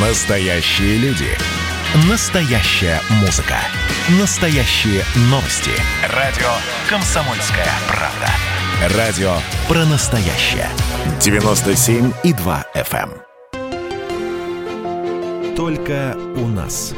Настоящие люди. Настоящая музыка. Настоящие новости. Радио «Комсомольская правда». Радио про настоящее. 97,2 FM. эм. Только у нас.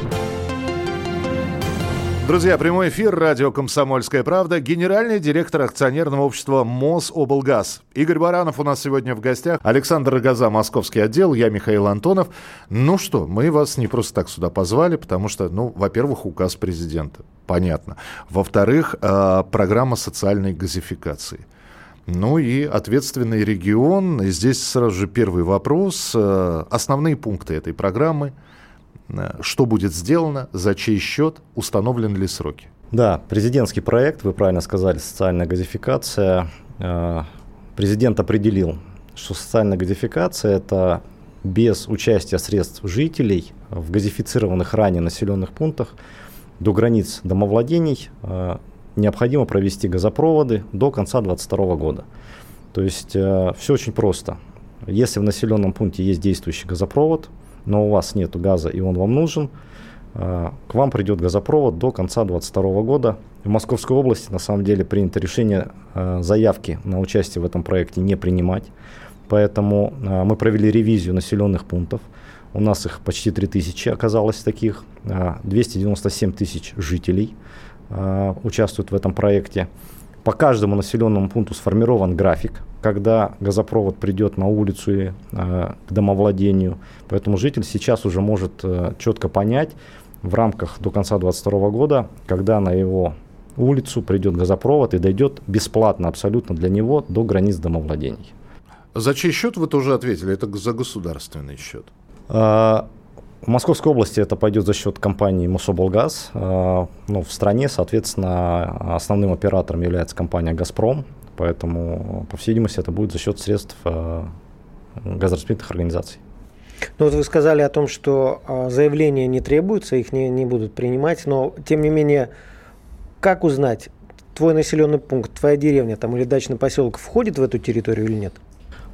Друзья, прямой эфир, радио «Комсомольская правда», генеральный директор акционерного общества «Мособлгаз». Игорь Баранов у нас сегодня в гостях, Александр Рогоза, московский отдел, я Михаил Антонов. Ну что, мы вас не просто так сюда позвали, потому что, ну, во-первых, указ президента, понятно. Во-вторых, э, программа социальной газификации. Ну и ответственный регион. И здесь сразу же первый вопрос. Э, Основные пункты этой программы – что будет сделано, за чей счет, установлены ли сроки? Да, президентский проект, вы правильно сказали, социальная газификация. Э, Президент определил, что социальная газификация – это без участия средств жителей в газифицированных ранее населенных пунктах до границ домовладений э, необходимо провести газопроводы до конца 2022 года. То есть э, все очень просто. Если в населенном пункте есть действующий газопровод, но у вас нет газа и он вам нужен, э, к вам придет газопровод до конца 2022 года. В Московской области на самом деле принято решение э, заявки на участие в этом проекте не принимать. Поэтому э, мы провели ревизию населенных пунктов. У нас их почти 3000 оказалось таких. 297 тысяч жителей участвуют в этом проекте. По каждому населенному пункту сформирован график, когда газопровод придет на улицу и э, к домовладению. Поэтому житель сейчас уже может э, четко понять в рамках до конца 2022 года, когда на его улицу придет газопровод и дойдет бесплатно абсолютно для него до границ домовладений. За чей счет вы тоже ответили? Это за государственный счет. А, в Московской области это пойдет за счет компании Мособлгаз. А, ну, в стране, соответственно, основным оператором является компания «Газпром». Поэтому, по всей видимости, это будет за счет средств а, газораспределительных организаций. Ну вот вы сказали о том, что заявления не требуются, их не, не будут принимать, но тем не менее, как узнать, твой населенный пункт, твоя деревня там, или дачный поселок входит в эту территорию или нет?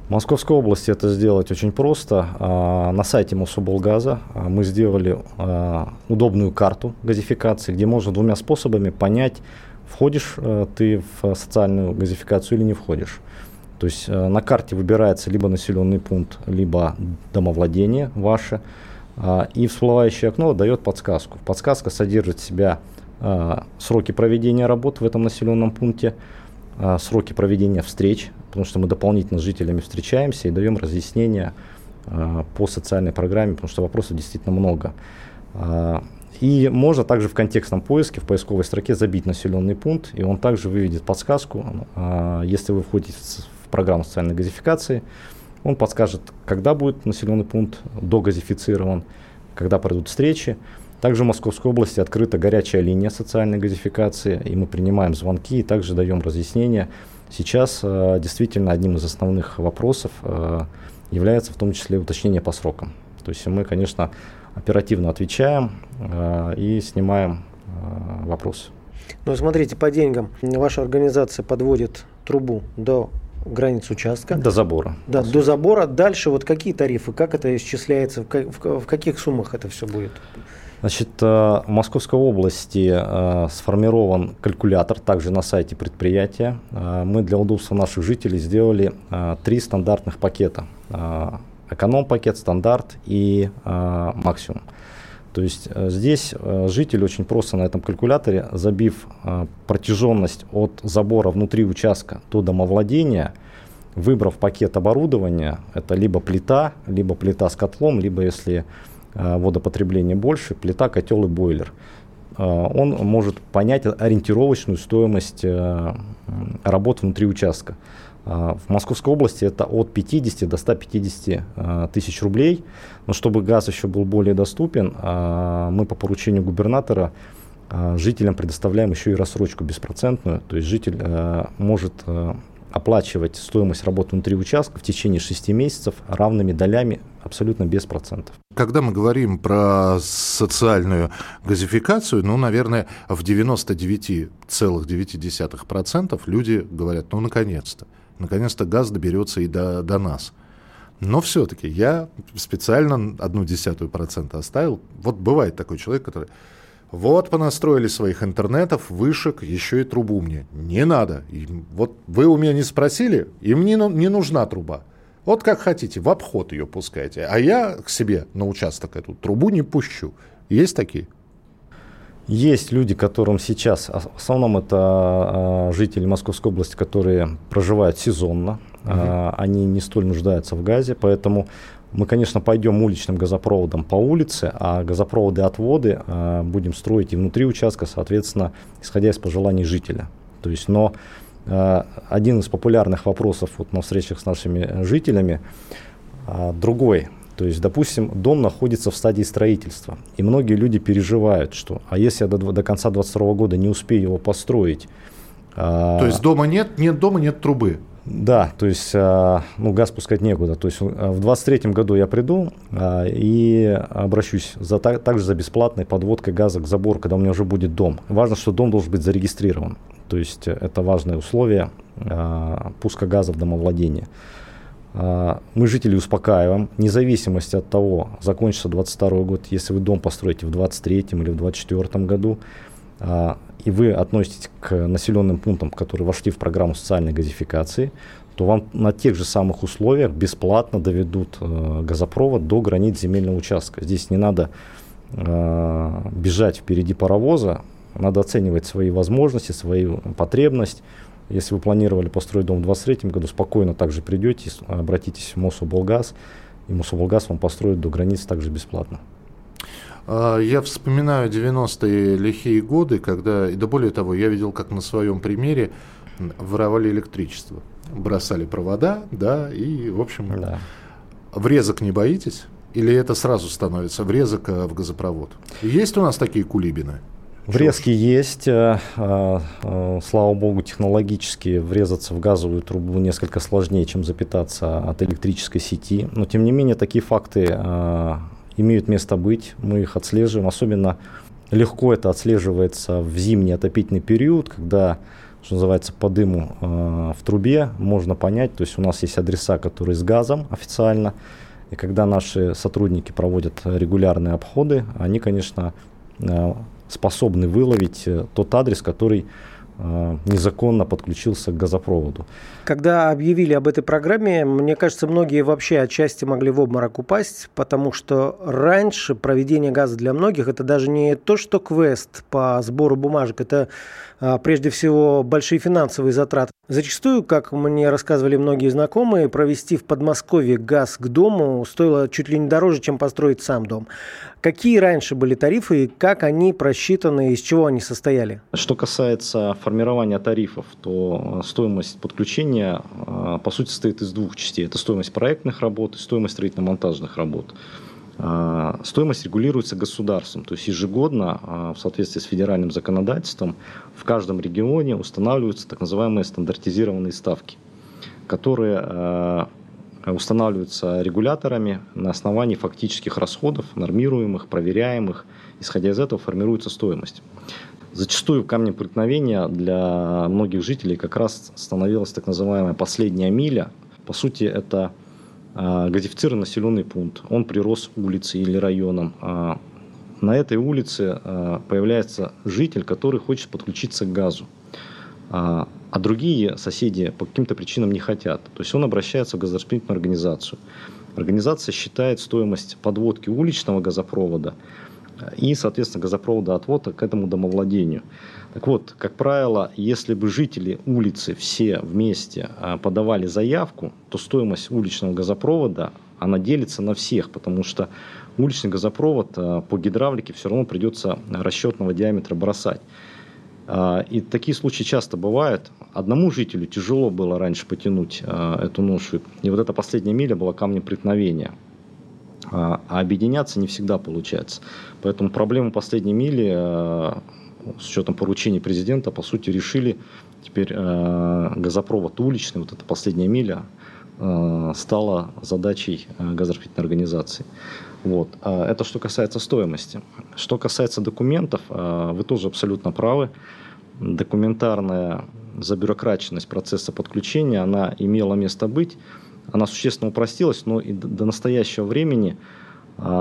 В Московской области это сделать очень просто. А, на сайте Мособлгаза а, мы сделали а, удобную карту газификации, где можно двумя способами понять, входишь ты в социальную газификацию или не входишь. То есть на карте выбирается либо населенный пункт, либо домовладение ваше, и всплывающее окно дает подсказку. Подсказка содержит в себя сроки проведения работ в этом населенном пункте, сроки проведения встреч потому что мы дополнительно с жителями встречаемся и даем разъяснения э, по социальной программе, потому что вопросов действительно много. Э, и можно также в контекстном поиске в поисковой строке забить населенный пункт, и он также выведет подсказку. Э, если вы входите в программу социальной газификации, он подскажет, когда будет населенный пункт догазифицирован, когда пройдут встречи. Также в Московской области открыта горячая линия социальной газификации, и мы принимаем звонки и также даем разъяснения Сейчас э, действительно одним из основных вопросов э, является в том числе уточнение по срокам. То есть мы, конечно, оперативно отвечаем э, и снимаем э, вопрос. Ну, смотрите, по деньгам ваша организация подводит трубу до границ участка. До забора. Да, до забора. Дальше вот какие тарифы, как это исчисляется, в, в, в каких суммах это все будет? Значит, э, в Московской области э, сформирован калькулятор, также на сайте предприятия. Э, мы для удобства наших жителей сделали три стандартных пакета. Эконом-пакет, стандарт и максимум. То есть здесь житель очень просто на этом калькуляторе, забив протяженность от забора внутри участка до домовладения, выбрав пакет оборудования, это либо плита, либо плита с котлом, либо если водопотребление больше, плита, котел и бойлер. Э, он может понять ориентировочную стоимость э, работ внутри участка. В Московской области это от 50 до 150 тысяч рублей. Но чтобы газ еще был более доступен, мы по поручению губернатора жителям предоставляем еще и рассрочку беспроцентную. То есть житель может оплачивать стоимость работы внутри участка в течение 6 месяцев равными долями абсолютно без процентов. Когда мы говорим про социальную газификацию, ну, наверное, в 99,9% люди говорят, ну, наконец-то, наконец-то газ доберется и до, до нас. Но все-таки я специально одну десятую процента оставил. Вот бывает такой человек, который... Вот понастроили своих интернетов, вышек, еще и трубу мне. Не надо. И вот вы у меня не спросили, и мне не нужна труба. Вот как хотите, в обход ее пускайте. А я к себе на участок эту трубу не пущу. Есть такие? Есть люди, которым сейчас, в основном это э, жители Московской области, которые проживают сезонно, угу. они не столь нуждаются в газе, поэтому мы, конечно, пойдем уличным газопроводом по улице, а газопроводы отводы э, будем строить и внутри участка, соответственно, исходя из пожеланий жителя. То есть, но э, один из популярных вопросов вот на встречах с нашими жителями э, другой. То есть, допустим, дом находится в стадии строительства, и многие люди переживают, что, а если я до, до конца 2022 года не успею его построить? То есть дома нет, нет дома, нет трубы? Да, то есть а, ну, газ пускать некуда. То есть а, в 23 году я приду а, и обращусь за, также за бесплатной подводкой газа к забору, когда у меня уже будет дом. Важно, что дом должен быть зарегистрирован. То есть это важное условие пуска газа в домовладение. Мы жителей успокаиваем, вне зависимости от того, закончится 22 год, если вы дом построите в 23 или в 24 году, и вы относитесь к населенным пунктам, которые вошли в программу социальной газификации, то вам на тех же самых условиях бесплатно доведут э, газопровод до границ земельного участка. Здесь не надо э, бежать впереди паровоза, надо оценивать свои возможности, свою потребность. Если вы планировали построить дом в 2023 году, спокойно также придете, обратитесь в Мособлгаз, и Мособлгаз вам построит до границ также бесплатно. А, я вспоминаю 90-е лихие годы, когда, и да более того, я видел, как на своем примере воровали электричество. Бросали провода, да, и, в общем, да. врезок не боитесь? Или это сразу становится врезок э, в газопровод? Есть у нас такие кулибины? Врезки есть. Э, э, слава богу, технологически врезаться в газовую трубу несколько сложнее, чем запитаться от электрической сети. Но, тем не менее, такие факты имеют место быть, мы их отслеживаем, особенно легко это отслеживается в зимний отопительный период, когда, что называется, по дыму э, в трубе можно понять, то есть у нас есть адреса, которые с газом официально, и когда наши сотрудники проводят регулярные обходы, они, конечно, э, способны выловить э, тот адрес, который незаконно подключился к газопроводу. Когда объявили об этой программе, мне кажется, многие вообще отчасти могли в обморок упасть, потому что раньше проведение газа для многих это даже не то, что квест по сбору бумажек, это а, прежде всего большие финансовые затраты. Зачастую, как мне рассказывали многие знакомые, провести в Подмосковье газ к дому стоило чуть ли не дороже, чем построить сам дом. Какие раньше были тарифы и как они просчитаны, из чего они состояли? Что касается формирования тарифов, то стоимость подключения а, по сути, состоит из двух частей. Это стоимость проектных работ и стоимость строительно-монтажных работ. А, стоимость регулируется государством, то есть ежегодно а, в соответствии с федеральным законодательством в каждом регионе устанавливаются так называемые стандартизированные ставки, которые устанавливаются регуляторами на основании фактических расходов, нормируемых, проверяемых. Исходя из этого формируется стоимость. Зачастую камнем преткновения для многих жителей как раз становилась так называемая последняя миля. По сути, это э, газифицированный населенный пункт. Он прирос улицей или районом. А на этой улице э, появляется житель, который хочет подключиться к газу. А, а другие соседи по каким-то причинам не хотят. То есть он обращается в газораспределительную организацию. Организация считает стоимость подводки уличного газопровода – и, соответственно, газопровода отвода к этому домовладению. Так вот, как правило, если бы жители улицы все вместе а, подавали заявку, то стоимость уличного газопровода, она делится на всех, потому что уличный газопровод а, по гидравлике все равно придется расчетного диаметра бросать. А, и такие случаи часто бывают. Одному жителю тяжело было раньше потянуть эту ношу. И вот эта последняя миля была камнем преткновения. А, объединяться не всегда получается. Поэтому проблему последней мили с учетом поручений президента, по сути, решили теперь э, газопровод уличный, вот эта последняя миля, э, стала задачей газораспределительной организации. Вот. А это что касается стоимости. Что касается документов, вы тоже абсолютно правы. Документарная забюрокраченность процесса подключения, она имела место быть. она существенно упростилась, но и до настоящего времени,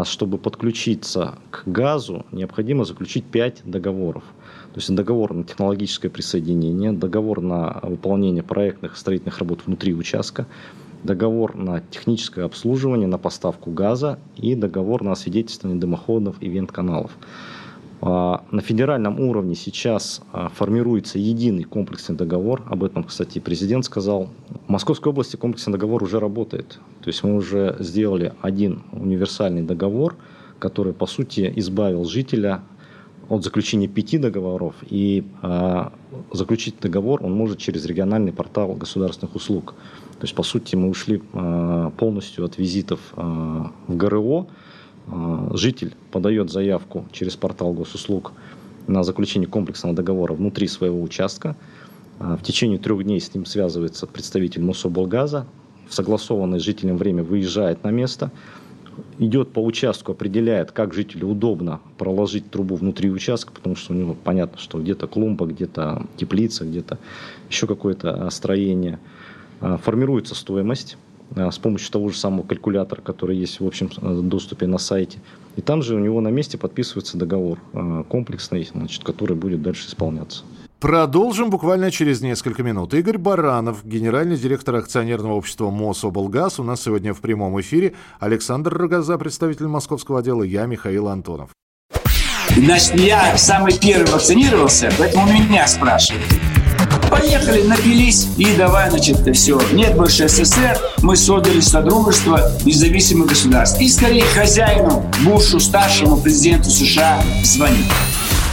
чтобы подключиться к газу, необходимо заключить 5 договоров. То есть договор на технологическое присоединение, договор на выполнение проектных строительных работ внутри участка, договор на техническое обслуживание, на поставку газа и договор на освидетельствование дымоходов и вент-каналов. А, на федеральном уровне сейчас а, формируется единый комплексный договор. Об этом, кстати, президент сказал. В Московской области комплексный договор уже работает. То есть мы уже сделали один универсальный договор, который, по сути, избавил жителя от заключения пяти договоров. И э, заключить договор он может через региональный портал государственных услуг. То есть, по сути, мы ушли э, полностью от визитов э, в ГРО, а, житель подает заявку через портал госуслуг на заключение комплексного договора внутри своего участка. А, в течение трех дней с ним связывается представитель Мособлгаза, в согласованное с жителем время выезжает на место, идет по участку, определяет, как жителю удобно проложить трубу внутри участка, потому что у него понятно, что где-то клумба, где-то теплица, где-то еще какое-то строение. А, формируется стоимость Э, с помощью того же самого калькулятора, который есть в общем доступе на сайте. И там же у него на месте подписывается договор комплексный, значит, который будет дальше исполняться. Продолжим буквально через несколько минут. Игорь Баранов, генеральный директор акционерного общества «Мособлгаз», у нас сегодня в прямом эфире. Александр Рогоза, представитель московского отдела, я Михаил Антонов. Значит, я самый первый вакцинировался, поэтому меня спрашивают. Поехали, напились и давай, значит, все. Нет больше СССР, мы создали Содружество независимых государств. И скорее хозяину Бушу, старшему президенту США, звонить.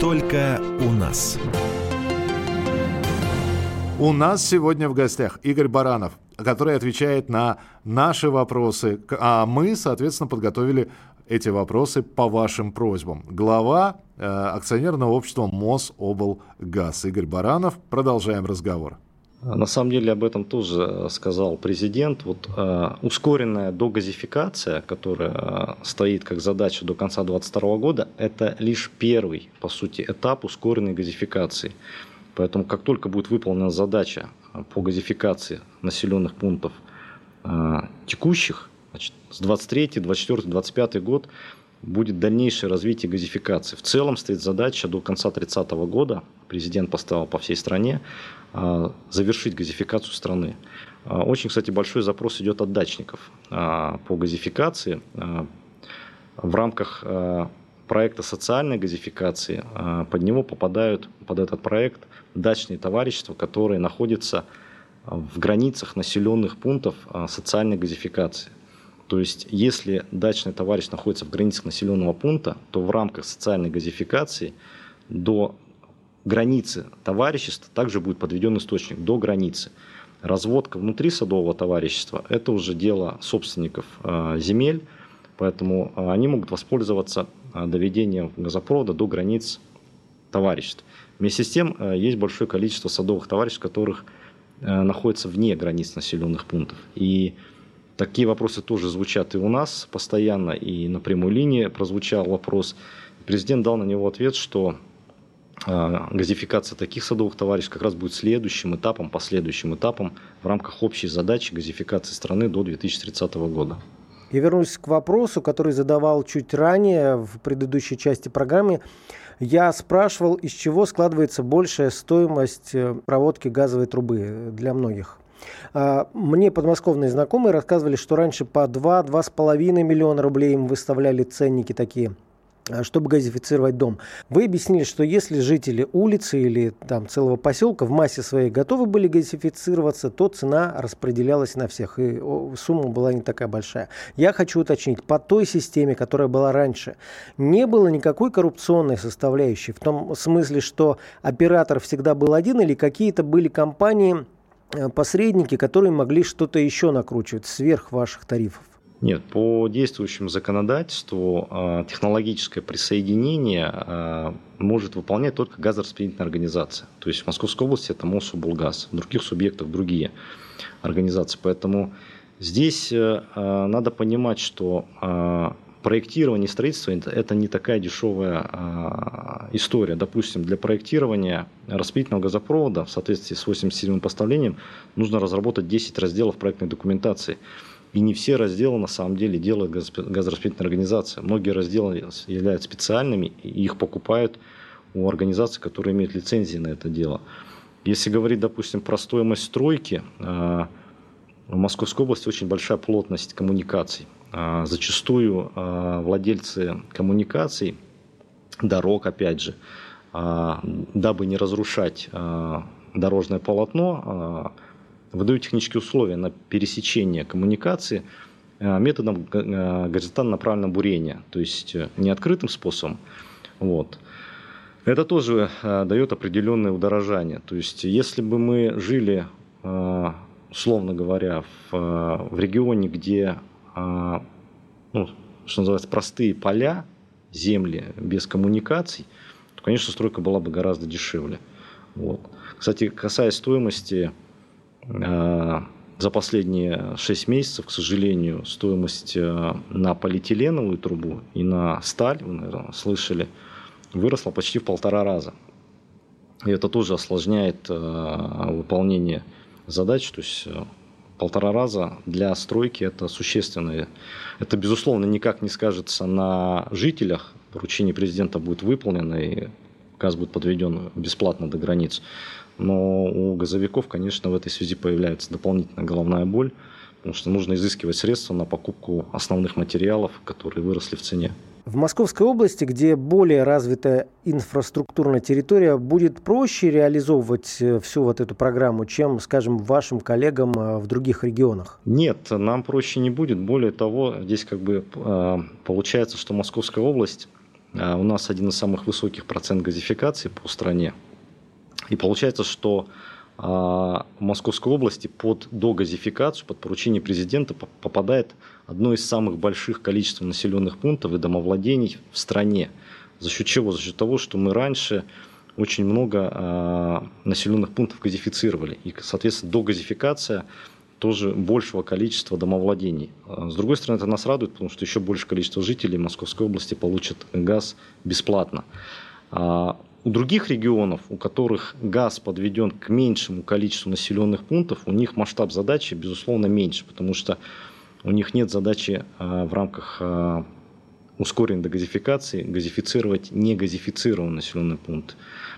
Только у нас. У нас сегодня в гостях Игорь Баранов, который отвечает на наши вопросы, а мы, соответственно, подготовили эти вопросы по вашим просьбам. Глава э, акционерного общества Мособлгаз Игорь Баранов. Продолжаем разговор. На самом деле об этом тоже э, сказал президент. Вот э, ускоренная догазификация, которая э, стоит как задача до конца 2022 года, это лишь первый, по сути, этап ускоренной газификации. Поэтому как только будет выполнена задача по газификации населенных пунктов э, текущих, Значит, с 23, 24, 25 год будет дальнейшее развитие газификации. В целом стоит задача до конца 30 года, президент поставил по всей стране, а, завершить газификацию страны. А, очень, кстати, большой запрос идет от дачников а, по газификации. В рамках проекта социальной газификации под него попадают, под этот проект, дачные товарищества, которые находятся в границах населенных пунктов социальной газификации. То есть, если дачный товарищ находится в границах населенного пункта, то в рамках социальной газификации до границы товарищества также будет подведен источник, до границы. Разводка внутри садового товарищества – это уже дело собственников э, земель, поэтому э, они могут воспользоваться э, доведением газопровода до границ товариществ. Вместе с тем, есть большое количество садовых товариществ, которых находятся вне границ населенных пунктов. И Такие вопросы тоже звучат и у нас постоянно, и на прямой линии прозвучал вопрос. Президент дал на него ответ, что газификация таких садовых товарищей как раз будет следующим этапом, последующим этапом в рамках общей задачи газификации страны до 2030 года. Я вернусь к вопросу, который задавал чуть ранее в предыдущей части программы. Я спрашивал, из чего складывается большая стоимость э, проводки газовой трубы для многих. А, мне подмосковные знакомые рассказывали, что раньше по 2-2,5 миллиона рублей им выставляли ценники такие а, чтобы газифицировать дом. Вы объяснили, что если жители улицы или там целого поселка в массе своей готовы были газифицироваться, то цена распределялась на всех, и сумма была не такая большая. Я хочу уточнить, по той системе, которая была раньше, не было никакой коррупционной составляющей, в том смысле, что оператор всегда был один или какие-то были компании, посредники, которые могли что-то еще накручивать сверх ваших тарифов? Нет, по действующему законодательству а, технологическое присоединение а, может выполнять только газораспределительная организация. То есть в Московской области это МОСУБЛГАЗ, в других субъектах другие организации. Поэтому здесь э, а, надо понимать, что проектирование и строительство – это не такая дешевая история. Допустим, для проектирования распределительного газопровода в соответствии с 87-м постановлением нужно разработать 10 разделов проектной документации – и не все разделы на самом деле делает газораспределительная организация. Многие разделы являются специальными, и их покупают у организаций, которые имеют лицензии на это дело. Если говорить, допустим, про стоимость стройки, а, в Московской области очень большая плотность коммуникаций. А, зачастую а, владельцы коммуникаций, дорог, опять же, дабы не разрушать дорожное полотно, выдают технические условия на пересечение коммуникации э, методом э, горизонтально направленного бурения, то есть э, не открытым способом. Вот. Это тоже дает определенное удорожание. То есть если бы мы жили, условно говоря, в, регионе, где, ну, что называется, простые поля, земли без коммуникаций, то, конечно, стройка была бы гораздо дешевле. Вот. Кстати, касаясь стоимости, за последние 6 месяцев, к сожалению, стоимость э, на полиэтиленовую трубу и на сталь, вы, наверное, слышали, выросла почти в полтора раза. И это тоже осложняет э, выполнение задач. То есть полтора раза для стройки это существенно. Это, безусловно, никак не скажется на жителях. Поручение президента будет выполнено, и газ будет подведен бесплатно до границ. Но у газовиков, конечно, в этой связи появляется дополнительная головная боль, потому что нужно изыскивать средства на покупку основных материалов, которые выросли в цене. В Московской области, где более развитая инфраструктурная территория, будет проще реализовывать э, всю вот эту программу, чем, скажем, вашим коллегам э, в других регионах? Нет, нам проще не будет. Более того, здесь как бы э, получается, что Московская область у нас один из самых высоких процент газификации по стране. И получается, что а, в Московской области под догазификацию, под поручение президента попадает одно из самых больших количеств населенных пунктов и домовладений в стране. За счет чего? За счет того, что мы раньше очень много э, населенных пунктов газифицировали. И, соответственно, догазификация тоже большего количества домовладений. А, с другой стороны, это нас радует, потому что еще большее количество жителей Московской области получат газ бесплатно. У других регионов, у которых газ подведен к меньшему количеству населенных пунктов, у них масштаб задачи, безусловно, меньше, потому что у них нет задачи а, в рамках а, ускоренной дегазификации газифицировать негазифицированные населенные пункты.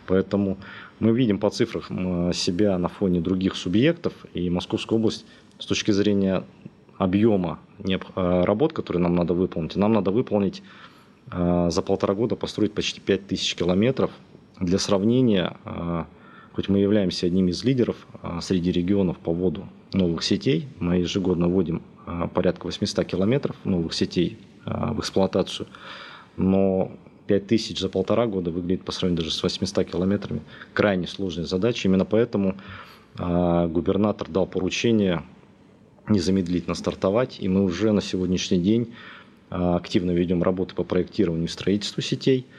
Поэтому мы видим по цифрах себя на фоне других субъектов, и Московская область с точки зрения объема а, работ, которые нам надо выполнить, нам надо выполнить за полтора года построить почти 5000 километров для сравнения, а, хоть мы являемся одним из лидеров а, среди регионов по вводу новых сетей, мы ежегодно вводим а, порядка 800 километров новых сетей в эксплуатацию, но 5000 за полтора года выглядит по сравнению даже с 800 километрами крайне сложной задачей. Именно поэтому губернатор дал поручение незамедлительно стартовать, и мы уже на сегодняшний день активно ведем работы по проектированию и строительству сетей –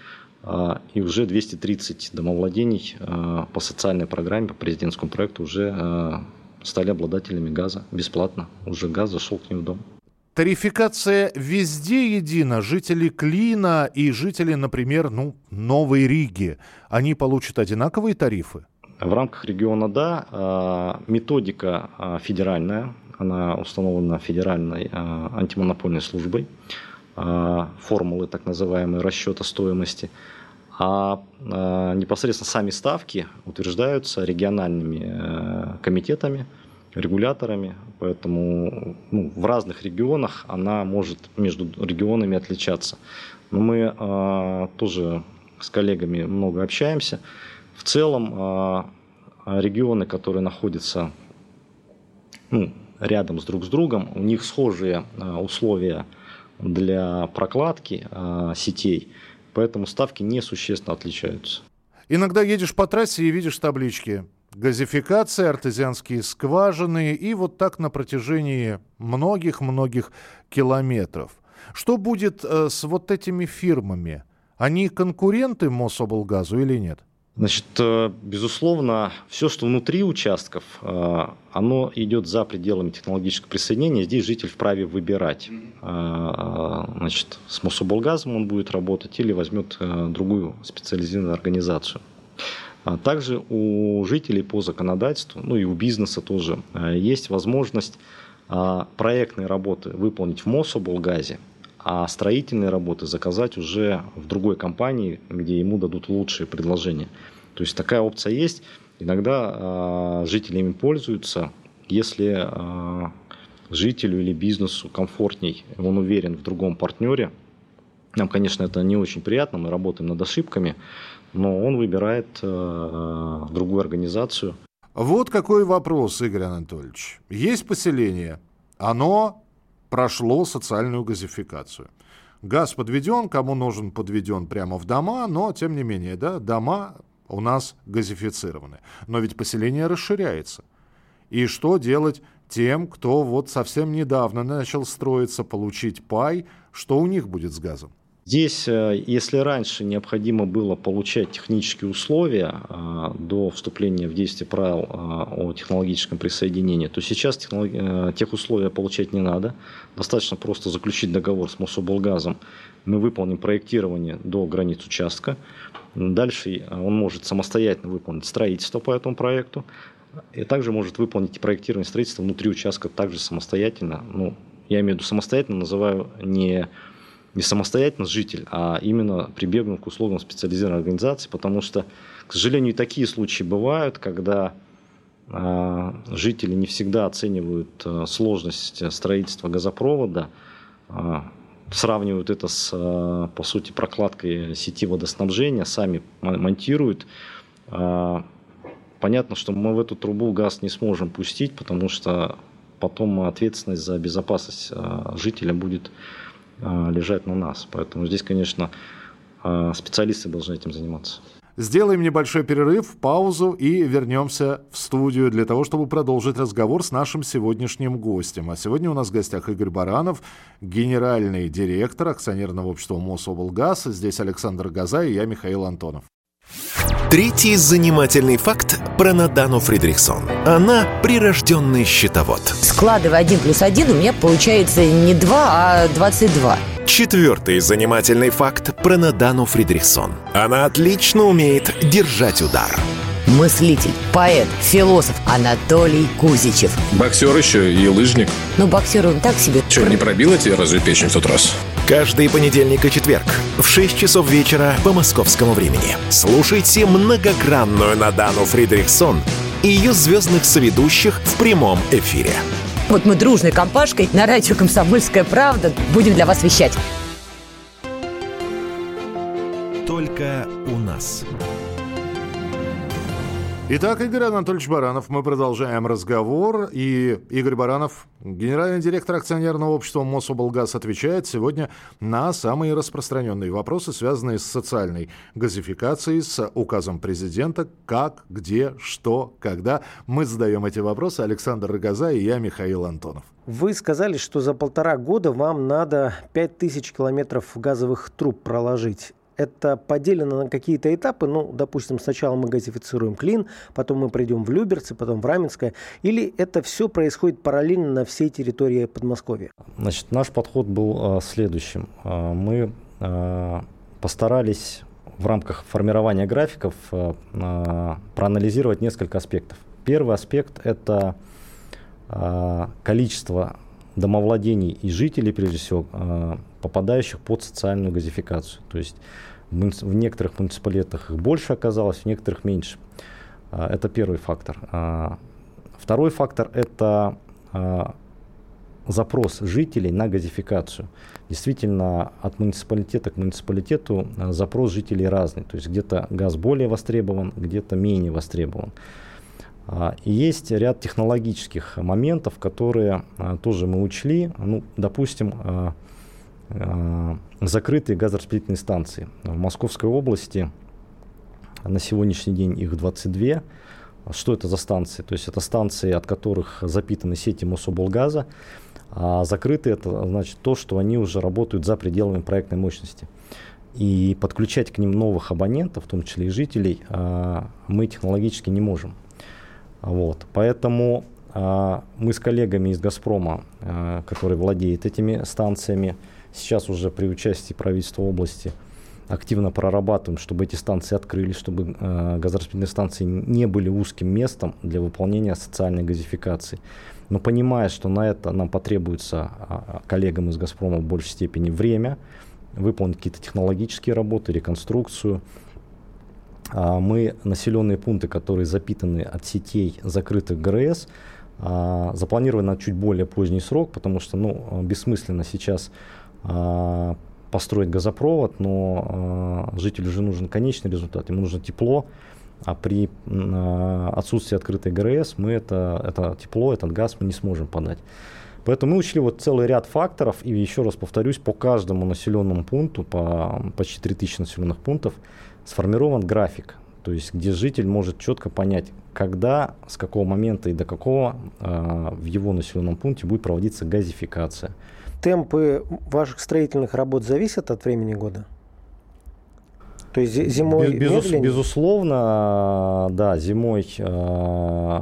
и уже 230 домовладений а, по социальной программе, по президентскому проекту уже а, стали обладателями газа бесплатно. Уже газ зашел к ним в дом. Тарификация везде едина. Жители Клина и жители, например, ну, Новой Риги, они получат одинаковые тарифы? В рамках региона «да». Методика федеральная, она установлена федеральной антимонопольной службой. А, формулы так называемые расчета стоимости, а, а непосредственно сами ставки утверждаются региональными э, комитетами, регуляторами, поэтому ну, в разных регионах она может между регионами отличаться. Но мы э, тоже с коллегами много общаемся. В целом регионы, которые находятся ну, рядом с друг с другом, у них схожие условия для прокладки э, сетей, поэтому ставки несущественно отличаются. Иногда едешь по трассе и видишь таблички. газификация, артезианские скважины и вот так на протяжении многих-многих километров. Что будет э, с вот этими фирмами? Они конкуренты Мособлгазу или нет? Значит, э, безусловно, все, что внутри участков, э, оно идет за пределами технологического присоединения. Здесь житель вправе выбирать. Э, значит, с Мособлгазом он будет работать или возьмет другую специализированную организацию. А также у жителей по законодательству, ну и у бизнеса тоже, есть возможность проектные работы выполнить в Мособлгазе, а строительные работы заказать уже в другой компании, где ему дадут лучшие предложения. То есть такая опция есть. Иногда э, жители пользуются, если э, жителю или бизнесу комфортней, он уверен в другом партнере. Нам, конечно, это не очень приятно, мы работаем над ошибками, но он выбирает э, другую организацию. Вот какой вопрос, Игорь Анатольевич. Есть поселение, оно прошло социальную газификацию. Газ подведен, кому нужен, подведен прямо в дома, но тем не менее, да, дома у нас газифицированы. Но ведь поселение расширяется. И что делать тем, кто вот совсем недавно начал строиться, получить пай, что у них будет с газом? Здесь, э, если раньше необходимо было получать технические условия э, до вступления в действие правил э, о технологическом присоединении, то сейчас тех условия получать не надо. Достаточно просто заключить договор с Мособлгазом. Мы выполним проектирование до границ участка. Дальше он может самостоятельно выполнить строительство по этому проекту. И также может выполнить проектирование строительства внутри участка также самостоятельно. Ну, я имею в виду самостоятельно, называю не не самостоятельно житель, а именно прибегнув к услугам специализированной организации, потому что, к сожалению, такие случаи бывают, когда э, жители не всегда оценивают э, сложность строительства газопровода, э, сравнивают это с, э, по сути, прокладкой сети водоснабжения, сами монтируют. Э, понятно, что мы в эту трубу газ не сможем пустить, потому что потом ответственность за безопасность э, жителя будет а, лежать на нас. Поэтому здесь, конечно, а, специалисты должны этим заниматься. Сделаем небольшой перерыв, паузу и вернемся в студию для того, чтобы продолжить разговор с нашим сегодняшним гостем. А сегодня у нас в гостях Игорь Баранов, генеральный директор акционерного общества Мособлгаз. Здесь Александр Газа и я, Михаил Антонов. Третий занимательный факт про Надану Фридрихсон. Она прирожденный счетовод. Складывая один плюс один, у меня получается не 2, а 22. Четвертый занимательный факт про Надану Фридрихсон. Она отлично умеет держать удар. Мыслитель, поэт, философ Анатолий Кузичев. Боксер еще и лыжник. Ну, боксер он так себе. Че, не пробила тебе разве печень в тот раз? Каждый понедельник и четверг в 6 часов вечера по московскому времени. Слушайте многогранную Надану Фридрихсон и ее звездных соведущих в прямом эфире. Вот мы дружной компашкой на радио «Комсомольская правда» будем для вас вещать. Только у нас. Итак, Игорь Анатольевич Баранов, мы продолжаем разговор. И Игорь Баранов, генеральный директор акционерного общества Мособлгаз, отвечает сегодня на самые распространенные вопросы, связанные с социальной газификацией, с указом президента, как, где, что, когда. Мы задаем эти вопросы. Александр Рогоза и я, Михаил Антонов. Вы сказали, что за полтора года вам надо 5000 километров газовых труб проложить это поделено на какие-то этапы. Ну, допустим, сначала мы газифицируем Клин, потом мы придем в Люберцы, потом в Раменское. Или это все происходит параллельно на всей территории Подмосковья? Значит, наш подход был э, следующим. Э, мы э, постарались в рамках формирования графиков проанализировать несколько аспектов. Первый аспект – это количество домовладений и жителей, прежде всего, попадающих под социальную газификацию. То есть в некоторых муниципалитетах их больше оказалось, в некоторых меньше. А, это первый фактор. А, второй фактор – это а, запрос жителей на газификацию. Действительно, от муниципалитета к муниципалитету запрос жителей разный. То есть где-то газ более востребован, где-то менее востребован. И есть ряд технологических моментов, которые тоже мы учли. Ну, допустим, закрытые газораспределительные станции. В Московской области на сегодняшний день их 22. Что это за станции? То есть это станции, от которых запитаны сети Мособлгаза, а закрытые это значит то, что они уже работают за пределами проектной мощности. И подключать к ним новых абонентов, в том числе и жителей, а, мы технологически не можем. Вот. Поэтому а, мы с коллегами из «Газпрома», который владеет этими станциями, сейчас уже при участии правительства области активно прорабатываем, чтобы эти станции открылись, чтобы э, газораспределительные станции не были узким местом для выполнения социальной газификации. Но понимая, что на это нам потребуется коллегам из «Газпрома» в большей степени время, выполнить какие-то технологические работы, реконструкцию, мы населенные пункты, которые запитаны от сетей закрытых ГРС, а, запланированы на чуть более поздний срок, потому что ну, бессмысленно сейчас построить газопровод, но э, жителю же нужен конечный результат, ему нужно тепло, а при э, отсутствии открытой ГРС мы это, это тепло, этот газ мы не сможем подать. Поэтому мы учли вот целый ряд факторов, и еще раз повторюсь, по каждому населенному пункту, по почти 3000 населенных пунктов, сформирован график, то есть где житель может четко понять, когда, с какого момента и до какого э, в его населенном пункте будет проводиться газификация. Темпы ваших строительных работ зависят от времени года? То есть зимой Без, Безусловно, да, зимой, э,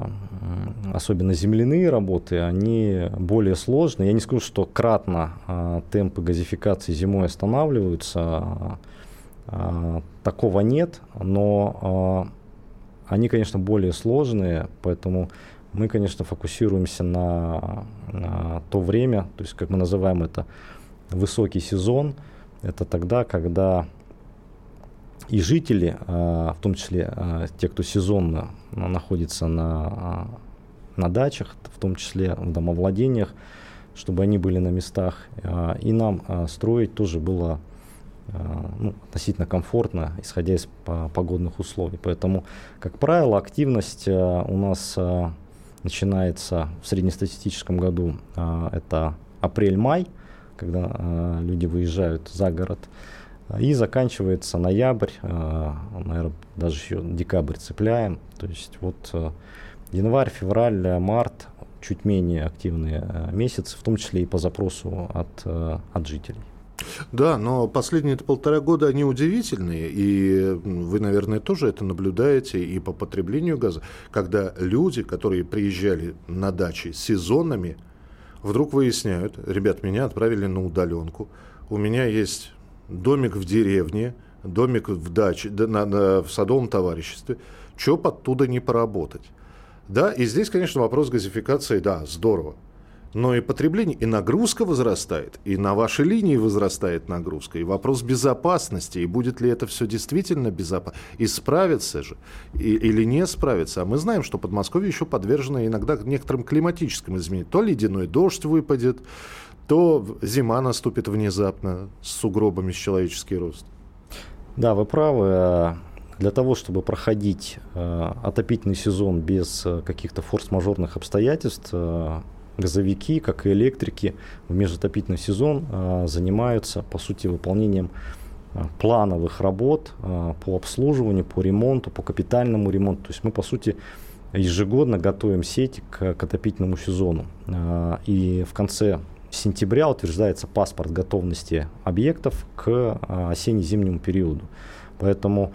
особенно земляные работы, они более сложные. Я не скажу, что кратно э, темпы газификации зимой останавливаются, а, такого нет, но а, они, конечно, более сложные, поэтому мы, конечно, фокусируемся на, на то время, то есть, как мы называем это, высокий сезон. Это тогда, когда и жители, а, в том числе те, кто сезонно находится на, на дачах, в том числе в домовладениях, чтобы они были на местах. И нам строить тоже было ну, относительно комфортно, исходя из погодных условий. Поэтому, как правило, активность у нас начинается в среднестатистическом году, это апрель-май, когда люди выезжают за город, и заканчивается ноябрь, наверное, даже еще декабрь цепляем. То есть вот январь, февраль, март чуть менее активные месяцы, в том числе и по запросу от, от жителей. Да, но последние полтора года они удивительные, и вы, наверное, тоже это наблюдаете и по потреблению газа, когда люди, которые приезжали на дачи сезонами, вдруг выясняют, ребят, меня отправили на удаленку, у меня есть домик в деревне, домик в даче, на, на, в садовом товариществе, что оттуда не поработать? Да, и здесь, конечно, вопрос газификации, да, здорово но и потребление, и нагрузка возрастает, и на вашей линии возрастает нагрузка, и вопрос безопасности, и будет ли это все действительно безопасно, и справится же, и, или не справится. А мы знаем, что Подмосковье еще подвержено иногда некоторым климатическим изменениям. То ледяной дождь выпадет, то зима наступит внезапно с сугробами с человеческий рост. Да, вы правы. Для того, чтобы проходить э, отопительный сезон без э, каких-то форс-мажорных обстоятельств, э, газовики, как и электрики в межотопительный сезон а, занимаются, по сути, выполнением а, плановых работ а, по обслуживанию, по ремонту, по капитальному ремонту. То есть мы, по сути, ежегодно готовим сети к, к отопительному сезону. И в конце сентября утверждается паспорт готовности объектов к осенне-зимнему периоду. Поэтому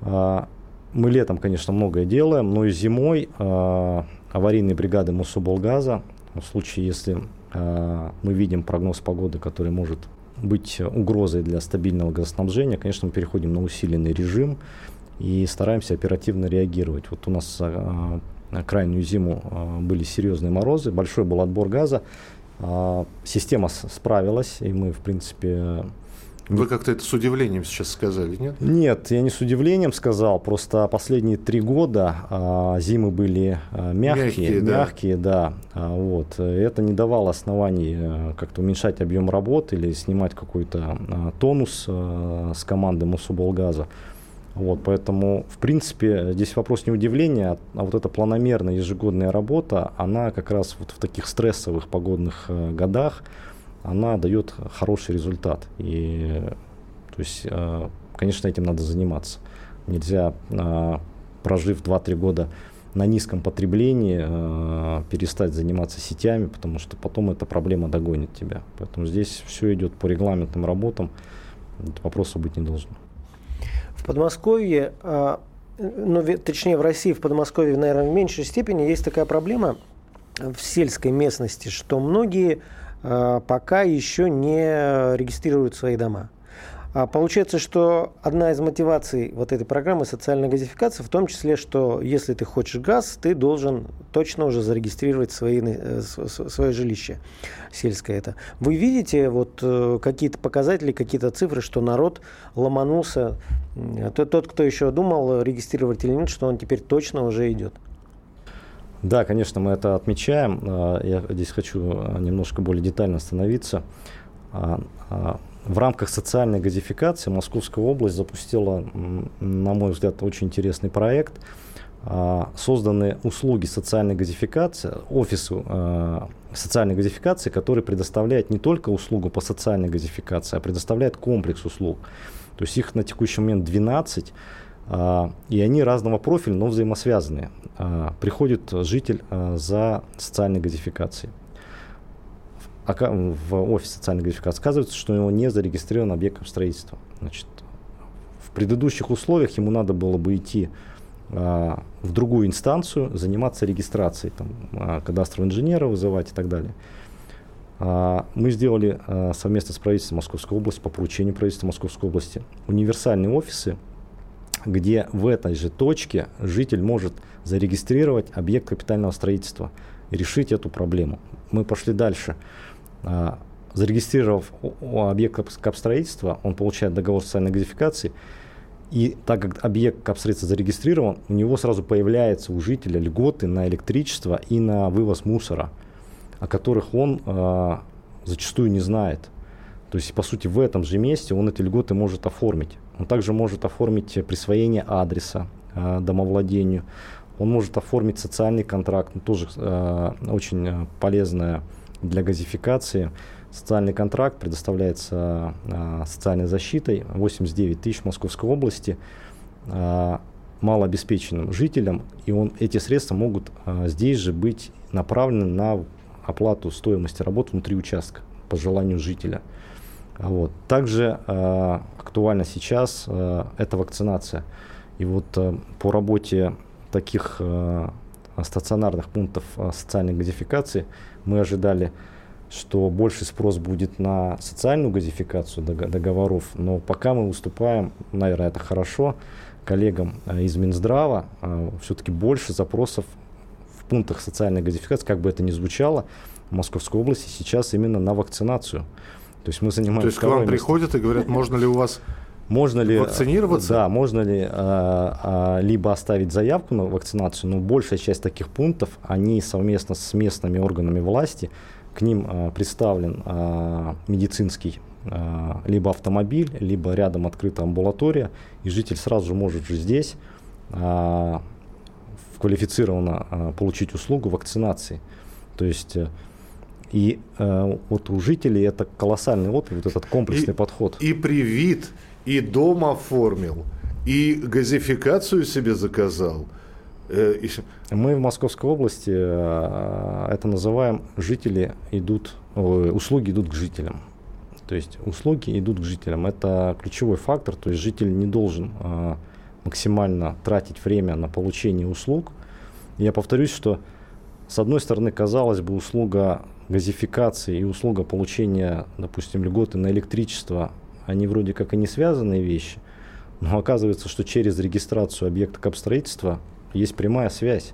мы летом, конечно, многое делаем, но и зимой аварийные бригады Мособлгаза в случае, если э, мы видим прогноз погоды, который может быть угрозой для стабильного газоснабжения, конечно, мы переходим на усиленный режим и стараемся оперативно реагировать. Вот у нас э, крайнюю зиму э, были серьезные морозы, большой был отбор газа, система справилась, и мы, в принципе, вы как-то это с удивлением сейчас сказали, нет? Нет, я не с удивлением сказал. Просто последние три года а, зимы были а, мягкие, мягкие, мягкие, да. да а, вот. Это не давало оснований а, как-то уменьшать объем работы или снимать какой-то а, тонус а, с команды Мособлгаза. Вот, поэтому, в принципе, здесь вопрос не удивления, а, вот эта планомерная ежегодная работа, она как раз вот в таких стрессовых погодных э, годах, она дает хороший результат. И, то есть, э, конечно, этим надо заниматься. Нельзя, э, прожив 2-3 года на низком потреблении э, перестать заниматься сетями, потому что потом эта проблема догонит тебя. Поэтому здесь все идет по регламентным работам, вопроса быть не должно. В Подмосковье, ну, точнее в России, в Подмосковье, наверное, в меньшей степени есть такая проблема в сельской местности, что многие пока еще не регистрируют свои дома. А получается, что одна из мотиваций вот этой программы социальной газификации в том числе, что если ты хочешь газ, ты должен точно уже зарегистрировать свои, э, свое жилище сельское это. Вы видите вот э, какие-то показатели, какие-то цифры, что народ ломанулся, тот, кто еще думал регистрировать или нет, что он теперь точно уже идет? Да, конечно, мы это отмечаем. А, я здесь хочу немножко более детально остановиться. А, а, в рамках социальной газификации Московская область запустила, на мой взгляд, очень интересный проект. А, созданы услуги социальной газификации, офису а, социальной газификации, который предоставляет не только услугу по социальной газификации, а предоставляет комплекс услуг. То есть их на текущий момент 12, а, и они разного профиля, но взаимосвязанные. Приходит житель за социальной газификацией в офис социальной газификации, оказывается, что у него не зарегистрирован объект строительства. Значит, в предыдущих условиях ему надо было бы идти а, в другую инстанцию, заниматься регистрацией, там, а, кадастрового инженера вызывать и так далее. А, мы сделали а, совместно с правительством Московской области, по поручению правительства Московской области, универсальные офисы, где в этой же точке житель может зарегистрировать объект капитального строительства и решить эту проблему. Мы пошли дальше. А, зарегистрировав объект капстроительства, он получает договор социальной газификации, и так как объект капстроительства зарегистрирован, у него сразу появляется у жителя льготы на электричество и на вывоз мусора, о которых он э, зачастую не знает. То есть, по сути, в этом же месте он эти льготы может оформить. Он также может оформить присвоение адреса э, домовладению. Он может оформить социальный контракт, тоже э, очень полезная для газификации. Социальный контракт предоставляется а, социальной защитой 89 тысяч Московской области а, малообеспеченным жителям, и он, эти средства могут а, здесь же быть направлены на оплату стоимости работ внутри участка по желанию жителя. Вот. Также э, актуально сейчас э, это вакцинация. И вот э, по работе таких э, стационарных пунктов э, социальной газификации мы ожидали, что больше спрос будет на социальную газификацию договоров, но пока мы выступаем, наверное, это хорошо, коллегам из Минздрава, э, все-таки больше запросов в пунктах социальной газификации, как бы это ни звучало, в Московской области сейчас именно на вакцинацию. То есть мы занимаемся... То есть к вам место. приходят и говорят, можно ли у вас можно ли вакцинироваться? Да, можно ли а, а, либо оставить заявку на вакцинацию, но большая часть таких пунктов, они совместно с местными органами власти, к ним а, представлен а, медицинский а, либо автомобиль, либо рядом открыта амбулатория, и житель сразу же может же здесь а, квалифицированно а, получить услугу вакцинации. То есть э, и э, вот у жителей это колоссальный опыт, вот этот комплексный и, подход. И привит и дом оформил, и газификацию себе заказал. Э, Мы в Московской области э, это называем жители идут, услуги идут к жителям. То есть услуги идут к жителям. Это ключевой фактор. То есть житель не должен э, максимально тратить время на получение услуг. Я повторюсь, что с одной стороны, казалось бы, услуга газификации и услуга получения, допустим, льготы на электричество они вроде как и не связанные вещи, но оказывается, что через регистрацию объекта капстроительства есть прямая связь.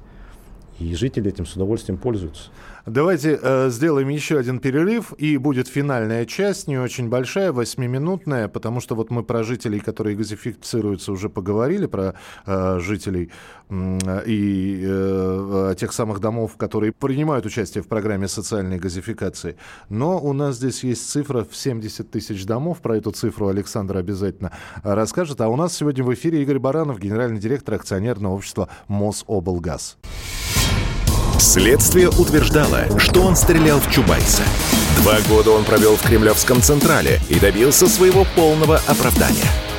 И жители этим с удовольствием пользуются. Давайте э, сделаем еще один перерыв, и будет финальная часть, не очень большая, восьмиминутная, потому что вот мы про жителей, которые газифицируются, уже поговорили, про э, жителей э, и э, тех самых домов, которые принимают участие в программе социальной газификации. Но у нас здесь есть цифра в 70 тысяч домов, про эту цифру Александр обязательно расскажет. А у нас сегодня в эфире Игорь Баранов, генеральный директор акционерного общества «Мособлгаз». Следствие утверждало, что он стрелял в Чубайса. Два года он провел в Кремлевском Централе и добился своего полного оправдания –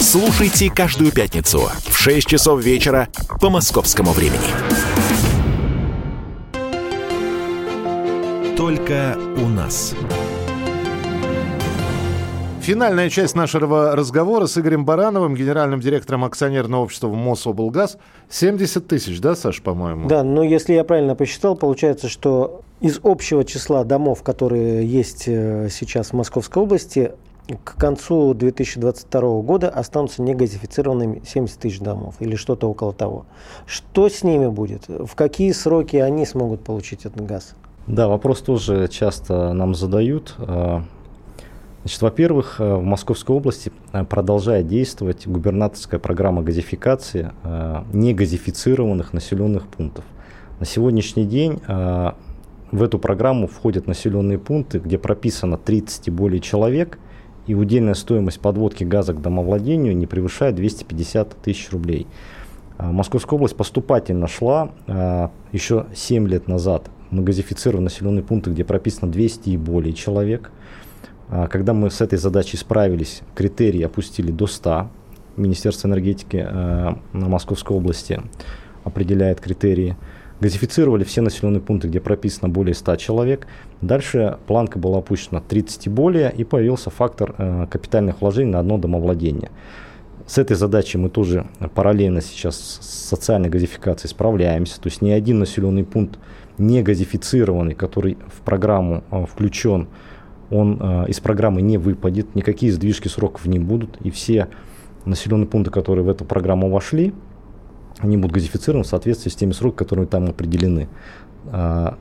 Слушайте каждую пятницу в 6 часов вечера по московскому времени. Только у нас. Финальная часть нашего разговора с Игорем Барановым, генеральным директором акционерного общества Мособлгаз. 70 тысяч, да, Саш, по-моему? Да, но если я правильно посчитал, получается, что из общего числа домов, которые есть э, сейчас в Московской области, к концу 2022 года останутся негазифицированными 70 тысяч домов или что-то около того. Что с ними будет? В какие сроки они смогут получить этот газ? Да, вопрос тоже часто нам задают. А, значит, во-первых, э, в Московской области э, продолжает действовать губернаторская программа газификации негазифицированных населенных пунктов. На сегодняшний день в эту программу входят населенные пункты, где прописано 30 и более человек – и удельная стоимость подводки газа к домовладению не превышает 250 тысяч рублей. А, Московская область поступательно шла а, еще 7 лет назад. Мы газифицировали населенные пункты, где прописано 200 и более человек. А, когда мы с этой задачей справились, критерии опустили до 100. Министерство энергетики на Московской области определяет критерии газифицировали все населенные пункты, где прописано более 100 человек. Дальше планка была опущена 30 и более, и появился фактор э, капитальных вложений на одно домовладение. С этой задачей мы тоже параллельно сейчас с социальной газификацией справляемся. То есть ни один населенный пункт не газифицированный, который в программу э, включен, он э, из программы не выпадет, никакие сдвижки сроков не будут, и все населенные пункты, которые в эту программу вошли, они будут газифицированы в соответствии с теми сроками, которые там определены. А,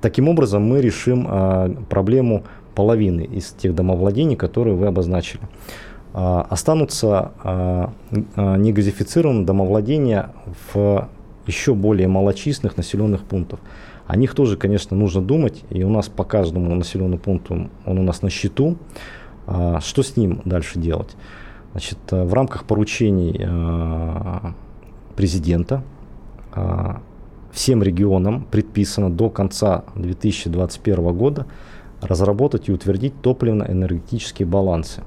таким образом, мы решим а, проблему половины из тех домовладений, которые вы обозначили. А, останутся негазифицированные домовладения в еще более малочисленных населенных пунктах. О них тоже, конечно, нужно думать, и у нас по каждому населенному пункту он у нас на счету. Что с ним дальше делать? Значит, в рамках поручений президента а, всем регионам предписано до конца 2021 года разработать и утвердить топливно-энергетические балансы.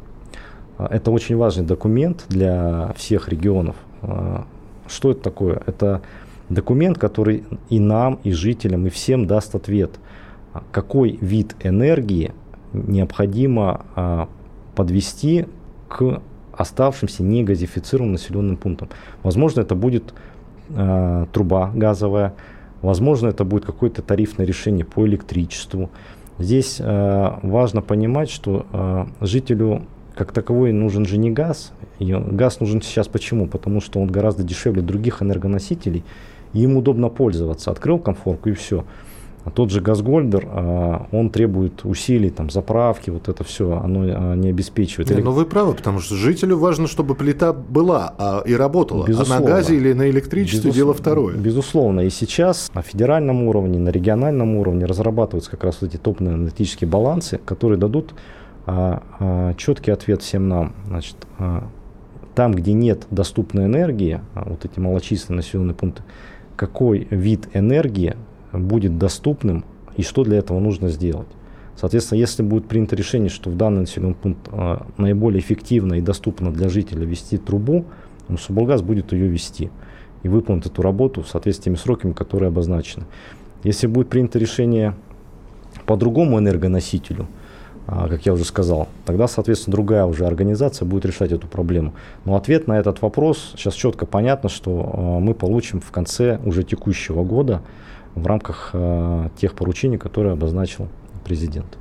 А, это очень важный документ для всех регионов. А, что это такое? Это документ, который и нам, и жителям, и всем даст ответ, какой вид энергии необходимо подвести к оставшимся негазифицированным населенным пунктам. Возможно, это будет э, труба газовая, возможно, это будет какое-то тарифное решение по электричеству. Здесь э, важно понимать, что э, жителю как таковой нужен же не газ. И газ нужен сейчас почему? Потому что он гораздо дешевле других энергоносителей, и им удобно пользоваться. Открыл комфорку и все. А тот же Газгольдер, а, он требует усилий, там, заправки, вот это все, оно а, не обеспечивает. Не, ну вы правы, потому что жителю важно, чтобы плита была а, и работала. Безусловно. А на газе или на электричестве Безус... дело второе. Безусловно. И сейчас на федеральном уровне, на региональном уровне разрабатываются как раз вот эти топливные энергетические балансы, которые дадут а, а, четкий ответ всем нам. Значит, а, там, где нет доступной энергии, а, вот эти малочисленные населенные пункты, какой вид энергии будет доступным и что для этого нужно сделать. Соответственно, если будет принято решение, что в данный населенный пункт а, наиболее эффективно и доступно для жителя вести трубу, Мособлгаз будет ее вести и выполнит эту работу в соответствии с теми сроками, которые обозначены. Если будет принято решение по другому энергоносителю, а, как я уже сказал, тогда, соответственно, другая уже организация будет решать эту проблему. Но ответ на этот вопрос сейчас четко понятно, что а, мы получим в конце уже текущего года в рамках э, тех поручений, которые обозначил президент.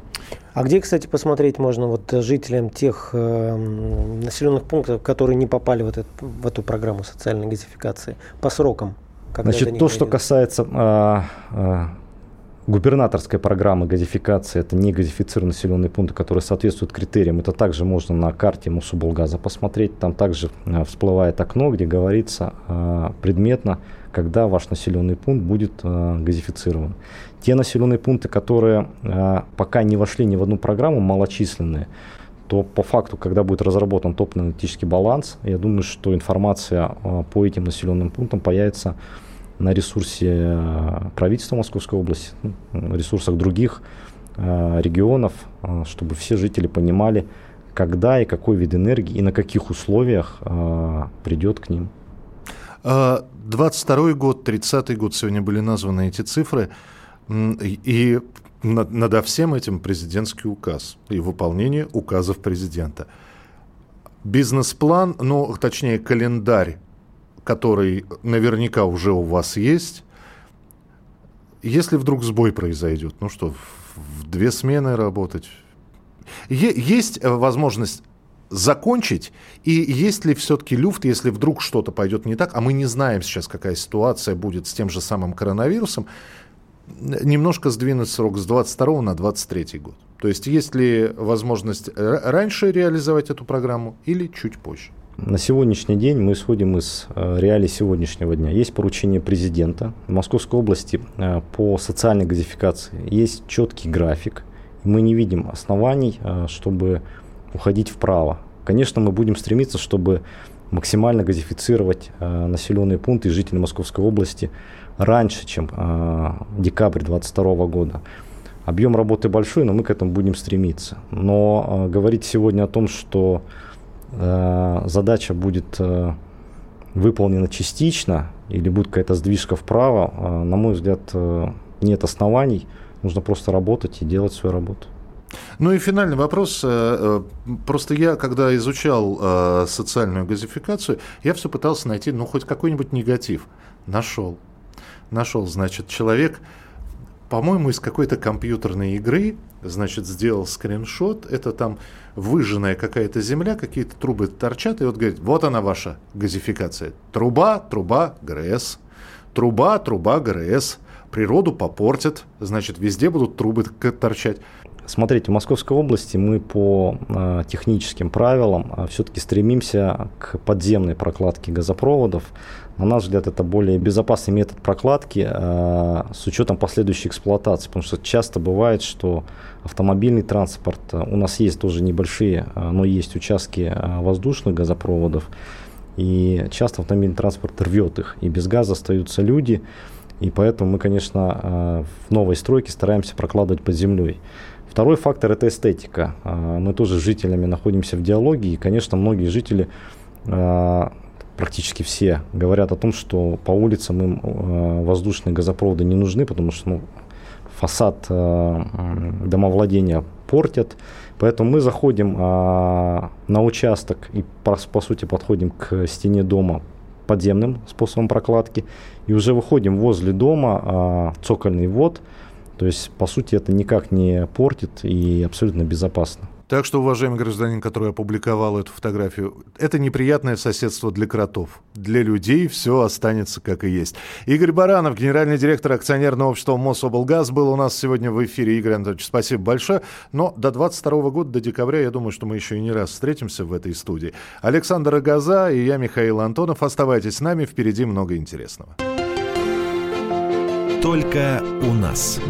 А где, кстати, посмотреть можно вот жителям тех э, населенных пунктов, которые не попали в, этот, в эту программу социальной газификации по срокам? Значит, то, что касается э, э, губернаторской программы газификации, это не газифицированные населенные пункты, которые соответствуют критериям. Это также можно на карте Мособлгаза посмотреть. Там также э, всплывает окно, где говорится э, предметно, когда ваш населенный пункт будет э, газифицирован. Те населенные пункты, которые пока не вошли ни в одну программу, малочисленные, то по факту, когда будет разработан топливно-энергетический баланс, я думаю, что информация по этим населенным пунктам появится на ресурсе э, правительства Московской области, ну, ресурсах других э, регионов, э, чтобы все жители понимали, когда и какой вид энергии и на каких условиях придет к ним. 22 год, 30 год, сегодня были названы эти цифры, и над, над всем этим президентский указ и выполнение указов президента. Бизнес-план, ну, точнее, календарь который наверняка уже у вас есть, если вдруг сбой произойдет, ну что, в две смены работать? Есть э, возможность закончить? И есть ли все-таки люфт, если вдруг что-то пойдет не так, а мы не знаем сейчас, какая ситуация будет с тем же самым коронавирусом, немножко сдвинуть срок с 22 на 23 год? То есть есть ли возможность раньше реализовать эту программу или чуть позже? На сегодняшний день мы исходим из э, реалий сегодняшнего дня. Есть поручение президента Московской области э, по социальной газификации. Есть четкий график. Мы не видим оснований, э, чтобы уходить вправо. Конечно, мы будем стремиться, чтобы максимально газифицировать населенные пункты и жителей Московской области раньше, чем декабрь 2022 года. Объем работы большой, но мы к этому будем стремиться. Но говорить сегодня о том, что Э, задача будет э, выполнена частично или будет какая-то сдвижка вправо, э, на мой взгляд, нет оснований. Нужно просто работать и делать свою работу. Ну и финальный вопрос. Просто я, когда изучал социальную газификацию, я все пытался найти, ну, хоть какой-нибудь негатив. Нашел. Нашел, значит, человек по-моему, из какой-то компьютерной игры, значит, сделал скриншот, это там выжженная какая-то земля, какие-то трубы торчат, и вот говорит, вот она ваша газификация. Труба, труба, ГРС. Труба, труба, ГРС. Природу попортят, значит, везде будут трубы торчать. Смотрите, в Московской области мы по э, техническим правилам э, все-таки стремимся к подземной прокладке газопроводов. На наш взгляд, это более безопасный метод прокладки э, с учетом последующей эксплуатации, потому что часто бывает, что автомобильный транспорт, э, у нас есть тоже небольшие, э, но есть участки э, воздушных газопроводов, и часто автомобильный транспорт рвет их, и без газа остаются люди, и поэтому мы, конечно, в новой стройке стараемся прокладывать под землей. Второй фактор – это эстетика. Э, мы тоже с жителями находимся в диалоге, и, конечно, многие жители э, практически все говорят о том, что по улицам им э, воздушные газопроводы не нужны, потому что ну, фасад домовладения портят. Поэтому мы заходим на участок и по, сути подходим к стене дома подземным способом прокладки и уже выходим возле дома цокольный вод. То есть, по сути, это никак не портит и абсолютно безопасно. Так что, уважаемый гражданин, который опубликовал эту фотографию, это неприятное соседство для кротов. Для людей все останется как и есть. Игорь Баранов, генеральный директор акционерного общества Мособлгаз, был у нас сегодня в эфире. Игорь Анатольевич, спасибо большое. Но до 22 года, до декабря, я думаю, что мы еще и не раз встретимся в этой студии. Александр Агаза и я, Михаил Антонов. Оставайтесь с нами, впереди много интересного. Только у нас.